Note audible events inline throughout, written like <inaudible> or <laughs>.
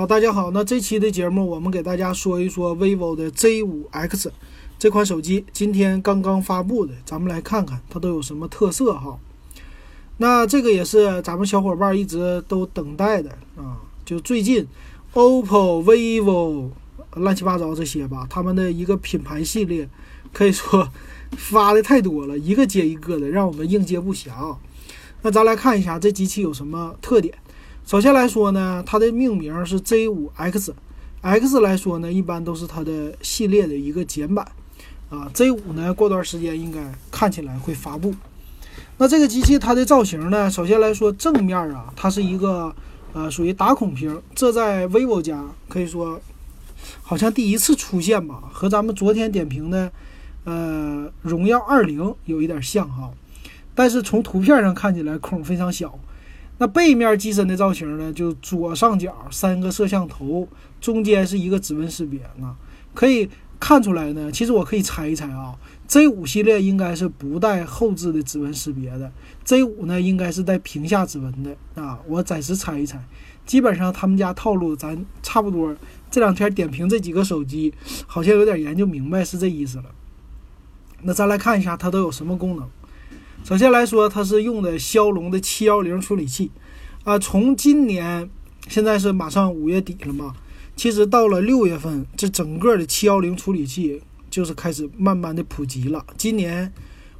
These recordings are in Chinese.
好，大家好，那这期的节目我们给大家说一说 vivo 的 Z5X 这款手机，今天刚刚发布的，咱们来看看它都有什么特色哈。那这个也是咱们小伙伴一直都等待的啊，就最近 OPPO、vivo 乱七八糟这些吧，他们的一个品牌系列可以说 <laughs> 发的太多了，一个接一个的，让我们应接不暇。那咱来看一下这机器有什么特点。首先来说呢，它的命名是 Z5X，X 来说呢，一般都是它的系列的一个简版啊。Z5 呢，过段时间应该看起来会发布。那这个机器它的造型呢，首先来说正面啊，它是一个呃属于打孔屏，这在 vivo 家可以说好像第一次出现吧，和咱们昨天点评的呃荣耀20有一点像哈。但是从图片上看起来孔非常小，那背面机身的造型呢？就左上角三个摄像头，中间是一个指纹识别啊，可以看出来呢。其实我可以猜一猜啊，Z5 系列应该是不带后置的指纹识别的，Z5 呢应该是带屏下指纹的啊。我暂时猜一猜，基本上他们家套路咱差不多。这两天点评这几个手机，好像有点研究明白是这意思了。那咱来看一下它都有什么功能。首先来说，它是用的骁龙的七幺零处理器，啊，从今年现在是马上五月底了嘛，其实到了六月份，这整个的七幺零处理器就是开始慢慢的普及了。今年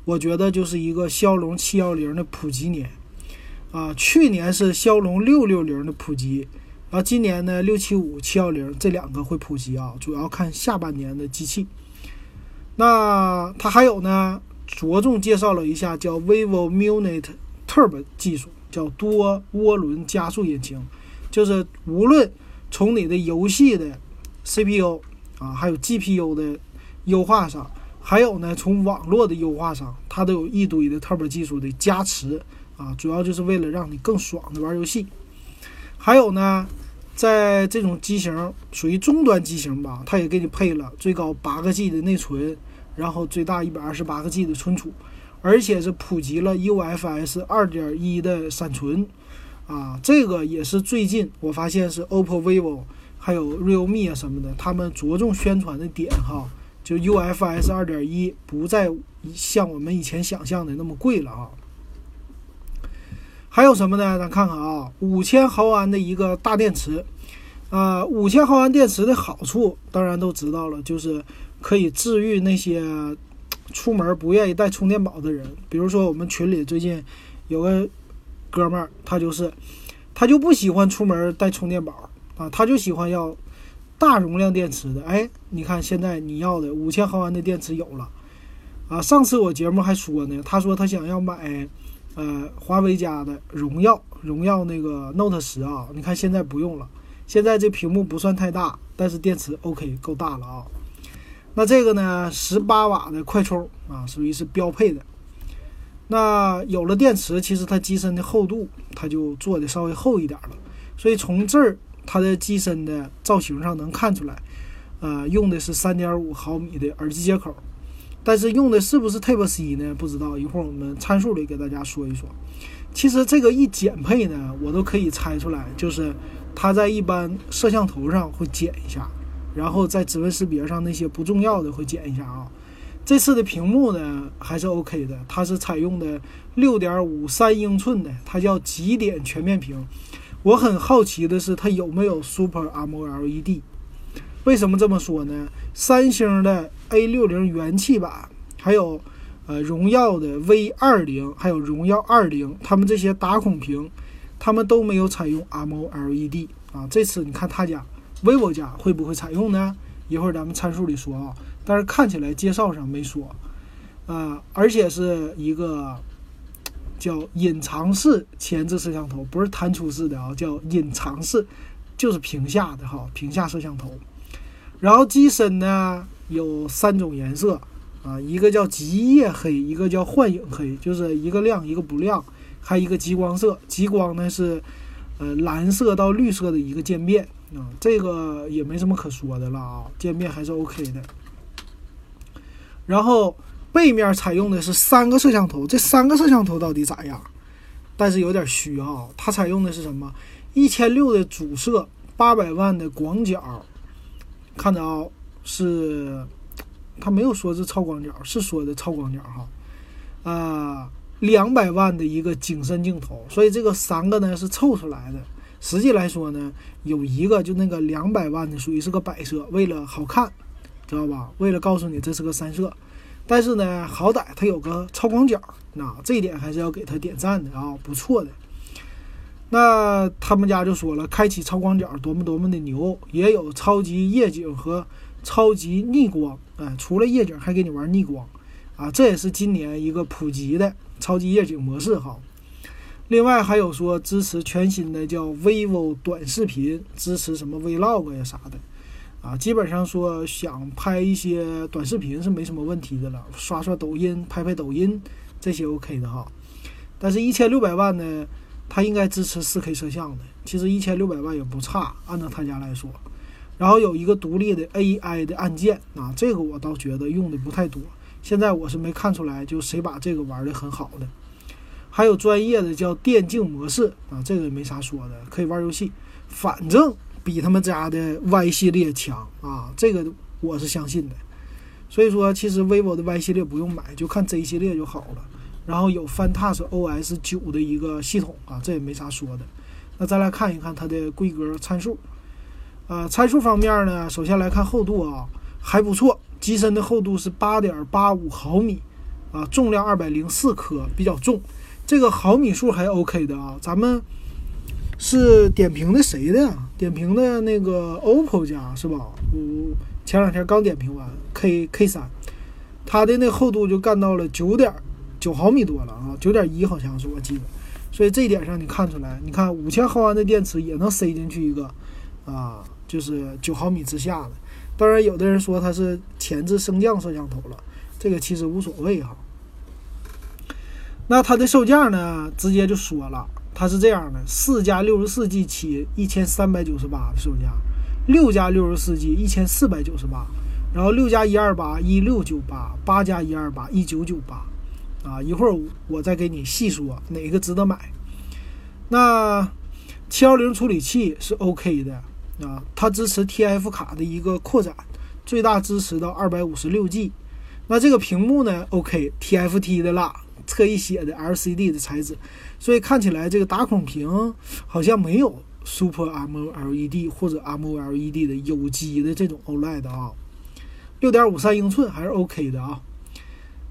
我觉得就是一个骁龙七幺零的普及年，啊，去年是骁龙六六零的普及，啊，今年呢六七五七幺零这两个会普及啊，主要看下半年的机器。那它还有呢？着重介绍了一下叫 vivo Munit Turbo 技术，叫多涡轮加速引擎，就是无论从你的游戏的 CPU 啊，还有 GPU 的优化上，还有呢从网络的优化上，它都有一堆的 Turbo 技术的加持啊，主要就是为了让你更爽的玩游戏。还有呢，在这种机型属于中端机型吧，它也给你配了最高八个 G 的内存。然后最大一百二十八个 G 的存储，而且是普及了 UFS 二点一的闪存，啊，这个也是最近我发现是 OPPO、vivo 还有 Realme 啊什么的，他们着重宣传的点哈，就 UFS 二点一不再像我们以前想象的那么贵了啊。还有什么呢？咱看看啊，五千毫安的一个大电池，啊，五千毫安电池的好处当然都知道了，就是。可以治愈那些出门不愿意带充电宝的人，比如说我们群里最近有个哥们儿，他就是他就不喜欢出门带充电宝啊，他就喜欢要大容量电池的。哎，你看现在你要的五千毫安的电池有了啊。上次我节目还说呢，他说他想要买呃华为家的荣耀荣耀那个 Note 十啊，你看现在不用了，现在这屏幕不算太大，但是电池 OK 够大了啊。那这个呢，十八瓦的快充啊，属于是标配的。那有了电池，其实它机身的厚度它就做的稍微厚一点了。所以从这儿它的机身的造型上能看出来，呃，用的是三点五毫米的耳机接口。但是用的是不是 Type C 呢？不知道，一会儿我们参数里给大家说一说。其实这个一减配呢，我都可以猜出来，就是它在一般摄像头上会减一下。然后在指纹识别上那些不重要的会减一下啊。这次的屏幕呢还是 OK 的，它是采用的六点五三英寸的，它叫极点全面屏。我很好奇的是它有没有 Super AMOLED？为什么这么说呢？三星的 A 六零元气版，还有呃荣耀的 V 二零，还有荣耀二零，它们这些打孔屏，它们都没有采用 AMOLED 啊。这次你看他家。Vivo 家会不会采用呢？一会儿咱们参数里说啊，但是看起来介绍上没说，啊，而且是一个叫隐藏式前置摄像头，不是弹出式的啊，叫隐藏式，就是屏下的哈，屏下摄像头。然后机身呢有三种颜色啊，一个叫极夜黑，一个叫幻影黑，就是一个亮一个不亮，还有一个极光色，极光呢是呃蓝色到绿色的一个渐变。啊，这个也没什么可说的了啊，渐变还是 OK 的。然后背面采用的是三个摄像头，这三个摄像头到底咋样？但是有点虚啊，它采用的是什么？一千六的主摄，八百万的广角，看着啊，是他没有说是超广角，是说的超广角哈，啊，两百万的一个景深镜头，所以这个三个呢是凑出来的。实际来说呢，有一个就那个两百万的属于是个摆设，为了好看，知道吧？为了告诉你这是个三摄，但是呢，好歹它有个超广角，那这一点还是要给他点赞的啊，不错的。那他们家就说了，开启超广角多么多么的牛，也有超级夜景和超级逆光，哎，除了夜景还给你玩逆光，啊，这也是今年一个普及的超级夜景模式哈。另外还有说支持全新的叫 vivo 短视频，支持什么 vlog 呀啥的，啊，基本上说想拍一些短视频是没什么问题的了，刷刷抖音、拍拍抖音这些 OK 的哈。但是，一千六百万呢，它应该支持 4K 摄像的。其实一千六百万也不差，按照他家来说。然后有一个独立的 AI 的按键啊，这个我倒觉得用的不太多。现在我是没看出来，就谁把这个玩的很好的。还有专业的叫电竞模式啊，这个没啥说的，可以玩游戏，反正比他们家的 Y 系列强啊，这个我是相信的。所以说，其实 vivo 的 Y 系列不用买，就看 Z 系列就好了。然后有 Fantas OS 九的一个系统啊，这也没啥说的。那再来看一看它的规格参数，呃，参数方面呢，首先来看厚度啊，还不错，机身的厚度是八点八五毫米啊，重量二百零四克，比较重。这个毫米数还 OK 的啊，咱们是点评的谁的呀？点评的那个 OPPO 家是吧？我前两天刚点评完 K K 三，它的那厚度就干到了九点九毫米多了啊，九点一好像是我记得。所以这一点上你看出来，你看五千毫安的电池也能塞进去一个啊，就是九毫米之下的。当然，有的人说它是前置升降摄像头了，这个其实无所谓哈。那它的售价呢？直接就说了，它是这样的：四加六十四 G 起一千三百九十八的售价，六加六十四 G 一千四百九十八，然后六加一二八一六九八，八加一二八一九九八。啊，一会儿我再给你细说哪个值得买。那七幺零处理器是 OK 的啊，它支持 TF 卡的一个扩展，最大支持到二百五十六 G。那这个屏幕呢？OK，TFT 的啦。特意写的 LCD 的材质，所以看起来这个打孔屏好像没有 Super AMOLED 或者 AMOLED 的有机的这种 OLED 啊。六点五三英寸还是 OK 的啊。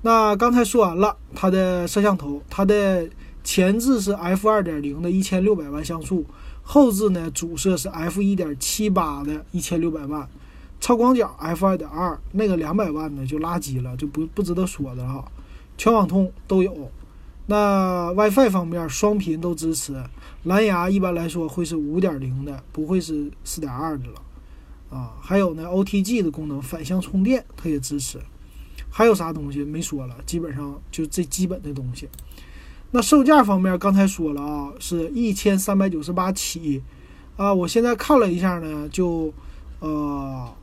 那刚才说完了它的摄像头，它的前置是 F 二点零的一千六百万像素，后置呢主摄是 F 一点七八的一千六百万，超广角 F 二点二那个两百万的就垃圾了，就不不值得说的哈。全网通都有，那 WiFi 方面双频都支持，蓝牙一般来说会是五点零的，不会是四点二的了，啊，还有呢 OTG 的功能，反向充电它也支持，还有啥东西没说了，基本上就这基本的东西。那售价方面刚才说了啊，是一千三百九十八起，啊，我现在看了一下呢，就呃。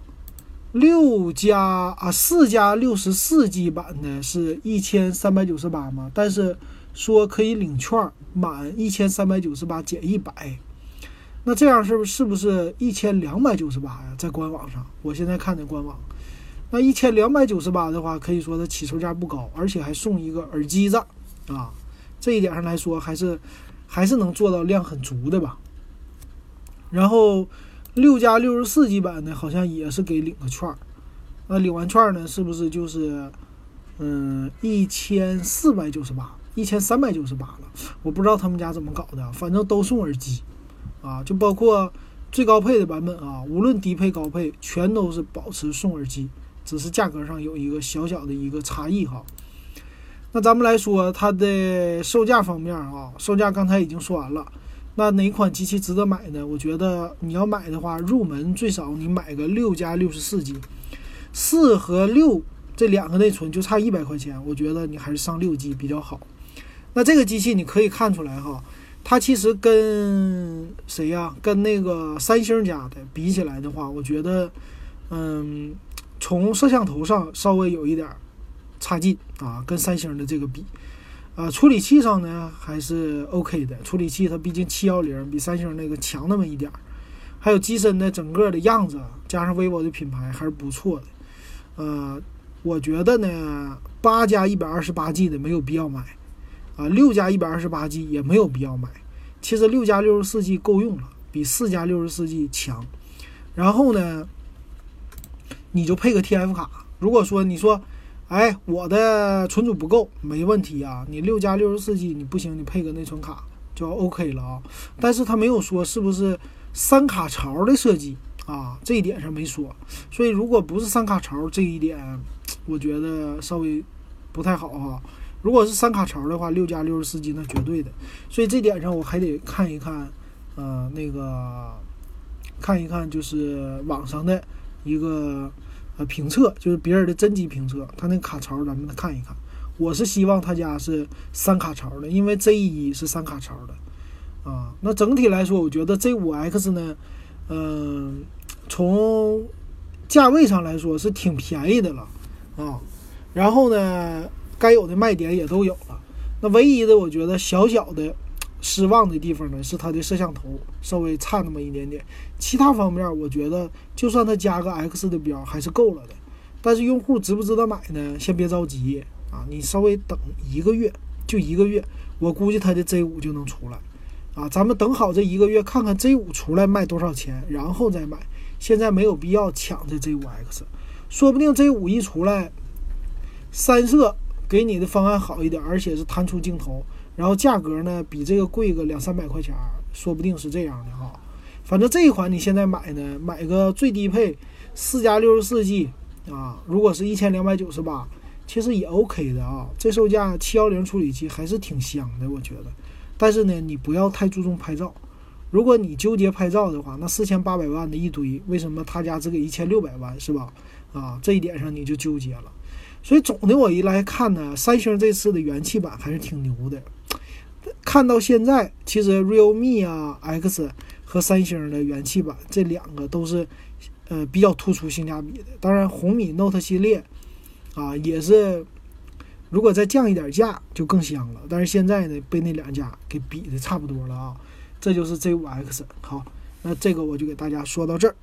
六加啊，四加六十四 G 版的是一千三百九十八嘛？但是说可以领券，满一千三百九十八减一百，那这样是不是是不是一千两百九十八呀？在官网上，我现在看的官网，那一千两百九十八的话，可以说它起售价不高，而且还送一个耳机子啊，这一点上来说还是还是能做到量很足的吧。然后。六加六十四 G 版的，好像也是给领个券儿，那领完券儿呢，是不是就是，嗯，一千四百九十八，一千三百九十八了？我不知道他们家怎么搞的，反正都送耳机，啊，就包括最高配的版本啊，无论低配高配，全都是保持送耳机，只是价格上有一个小小的一个差异哈。那咱们来说它的售价方面啊，售价刚才已经说完了。那哪款机器值得买呢？我觉得你要买的话，入门最少你买个六加六十四 G，四和六这两个内存就差一百块钱，我觉得你还是上六 G 比较好。那这个机器你可以看出来哈，它其实跟谁呀？跟那个三星家的比起来的话，我觉得，嗯，从摄像头上稍微有一点差劲啊，跟三星的这个比。啊，处理器上呢还是 OK 的。处理器它毕竟七幺零比三星那个强那么一点儿。还有机身的整个的样子，加上 vivo 的品牌还是不错的。呃，我觉得呢，八加一百二十八 G 的没有必要买，啊，六加一百二十八 G 也没有必要买。其实六加六十四 G 够用了，比四加六十四 G 强。然后呢，你就配个 TF 卡。如果说你说，哎，我的存储不够，没问题啊，你六加六十四 G 你不行，你配个内存卡就 OK 了啊。但是他没有说是不是三卡槽的设计啊，这一点上没说。所以如果不是三卡槽，这一点我觉得稍微不太好哈。如果是三卡槽的话，六加六十四 G 那绝对的。所以这点上我还得看一看，呃，那个看一看就是网上的一个。呃，评测就是别人的真机评测，他那卡槽咱们看一看。我是希望他家是三卡槽的，因为 Z 一是三卡槽的啊。那整体来说，我觉得 Z 五 X 呢，嗯，从价位上来说是挺便宜的了啊。然后呢，该有的卖点也都有了。那唯一的我觉得小小的。失望的地方呢是它的摄像头稍微差那么一点点，其他方面我觉得就算它加个 X 的标还是够了的。但是用户值不值得买呢？先别着急啊，你稍微等一个月，就一个月，我估计它的 Z 五就能出来啊。咱们等好这一个月，看看 Z 五出来卖多少钱，然后再买。现在没有必要抢这 Z 五 X，说不定 Z 五一出来，三摄给你的方案好一点，而且是弹出镜头。然后价格呢，比这个贵个两三百块钱，说不定是这样的哈。反正这一款你现在买呢，买个最低配四加六十四 G 啊，如果是一千两百九十八，其实也 OK 的啊。这售价七幺零处理器还是挺香的，我觉得。但是呢，你不要太注重拍照。如果你纠结拍照的话，那四千八百万的一堆，为什么他家只给一千六百万是吧？啊，这一点上你就纠结了。所以总的我一来看呢，三星这次的元气版还是挺牛的。看到现在，其实 Realme 啊 X 和三星的元气版这两个都是，呃，比较突出性价比的。当然，红米 Note 系列啊也是，如果再降一点价就更香了。但是现在呢，被那两家给比的差不多了啊。这就是 Z5X。好，那这个我就给大家说到这儿。